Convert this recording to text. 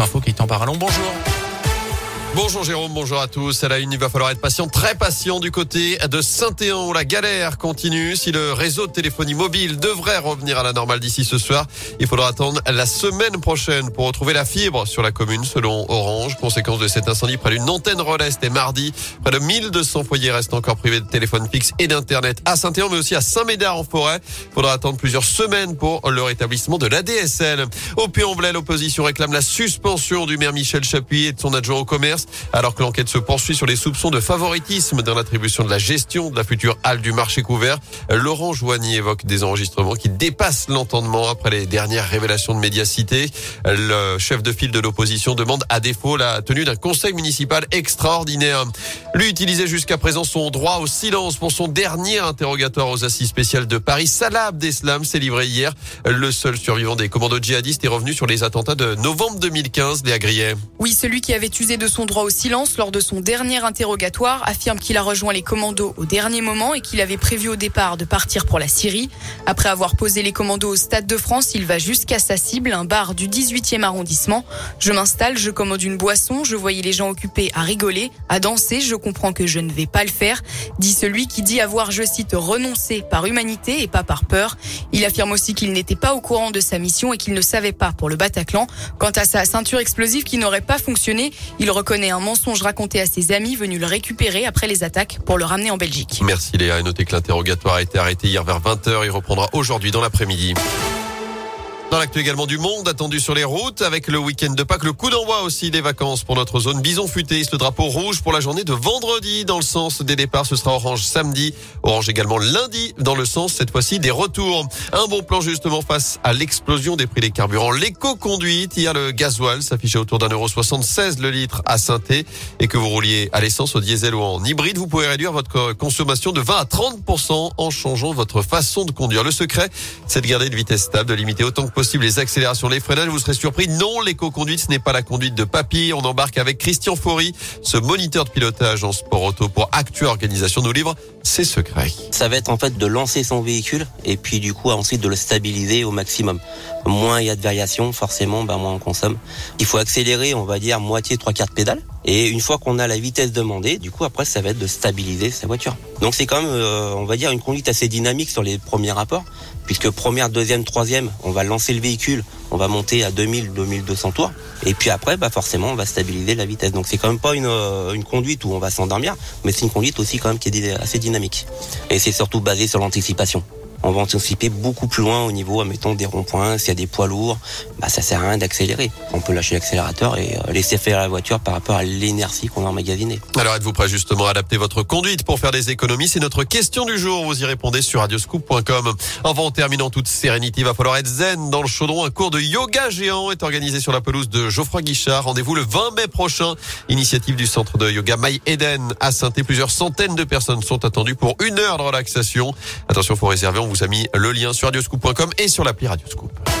Info qui est en. Bonjour. Bonjour Jérôme, bonjour à tous. À la une, il va falloir être patient, très patient du côté de Saint-Éan. La galère continue. Si le réseau de téléphonie mobile devrait revenir à la normale d'ici ce soir, il faudra attendre la semaine prochaine pour retrouver la fibre sur la commune selon Orange. Conséquence de cet incendie près d'une antenne relais, c'était mardi. Près de 1200 foyers restent encore privés de téléphone fixe et d'internet à Saint-Éan, mais aussi à Saint-Médard en forêt. Il faudra attendre plusieurs semaines pour le rétablissement de l'ADSL. Au Puy-en-Velay, l'opposition réclame la suspension du maire Michel Chapuis et de son adjoint au commerce alors que l'enquête se poursuit sur les soupçons de favoritisme dans l'attribution de la gestion de la future halle du marché couvert. Laurent Joigny évoque des enregistrements qui dépassent l'entendement après les dernières révélations de médiacité. Le chef de file de l'opposition demande à défaut la tenue d'un conseil municipal extraordinaire. Lui utilisait jusqu'à présent son droit au silence pour son dernier interrogatoire aux assises spéciales de Paris. Salah Abdeslam s'est livré hier. Le seul survivant des commandos djihadistes est revenu sur les attentats de novembre 2015, Léa Grillet. Oui, celui qui avait usé de son au silence lors de son dernier interrogatoire affirme qu'il a rejoint les commandos au dernier moment et qu'il avait prévu au départ de partir pour la Syrie. Après avoir posé les commandos au Stade de France, il va jusqu'à sa cible, un bar du 18e arrondissement. Je m'installe, je commande une boisson, je voyais les gens occupés à rigoler, à danser, je comprends que je ne vais pas le faire, dit celui qui dit avoir, je cite, renoncé par humanité et pas par peur. Il affirme aussi qu'il n'était pas au courant de sa mission et qu'il ne savait pas pour le Bataclan. Quant à sa ceinture explosive qui n'aurait pas fonctionné, il reconnaît un mensonge raconté à ses amis venus le récupérer après les attaques pour le ramener en Belgique. Merci Léa. Et notez que l'interrogatoire a été arrêté hier vers 20h. Il reprendra aujourd'hui dans l'après-midi. Dans l'actu également du monde, attendu sur les routes, avec le week-end de Pâques, le coup d'envoi aussi des vacances pour notre zone Bison Futé. Le drapeau rouge pour la journée de vendredi dans le sens des départs. Ce sera orange samedi, orange également lundi dans le sens cette fois-ci des retours. Un bon plan justement face à l'explosion des prix des carburants. L'éco-conduite, hier le gasoil s'affichait autour d'un euro 76 le litre à saint et que vous rouliez à l'essence, au diesel ou en hybride, vous pouvez réduire votre consommation de 20 à 30% en changeant votre façon de conduire. Le secret, c'est de garder une vitesse stable, de limiter autant que possible les accélérations, les freinages. Vous serez surpris. Non, l'éco-conduite, ce n'est pas la conduite de papy. On embarque avec Christian Faury, ce moniteur de pilotage en sport auto pour Actua Organisation nous livre ses secrets. Ça va être en fait de lancer son véhicule et puis du coup ensuite de le stabiliser au maximum. Moins il y a de variations, forcément, ben moins on consomme. Il faut accélérer, on va dire moitié trois quarts de pédale. Et une fois qu'on a la vitesse demandée, du coup après ça va être de stabiliser sa voiture. Donc c'est quand même, euh, on va dire, une conduite assez dynamique sur les premiers rapports, puisque première, deuxième, troisième, on va lancer le véhicule, on va monter à 2000, 2200 tours, et puis après, bah forcément, on va stabiliser la vitesse. Donc c'est quand même pas une, euh, une conduite où on va s'endormir, mais c'est une conduite aussi quand même qui est assez dynamique. Et c'est surtout basé sur l'anticipation on va anticiper beaucoup plus loin au niveau, admettons, des ronds-points. S'il y a des poids lourds, bah, ça sert à rien d'accélérer. On peut lâcher l'accélérateur et euh, laisser faire la voiture par rapport à l'énergie qu'on a emmagasinée. Alors, êtes-vous prêt justement à adapter votre conduite pour faire des économies? C'est notre question du jour. Vous y répondez sur radioscoop.com. Enfin, en terminant toute sérénité, il va falloir être zen dans le chaudron. Un cours de yoga géant est organisé sur la pelouse de Geoffroy Guichard. Rendez-vous le 20 mai prochain. Initiative du centre de yoga My Eden à saint Plusieurs centaines de personnes sont attendues pour une heure de relaxation. Attention, faut réserver. Vous mis le lien sur radioscoop.com et sur l'appli Radioscoop.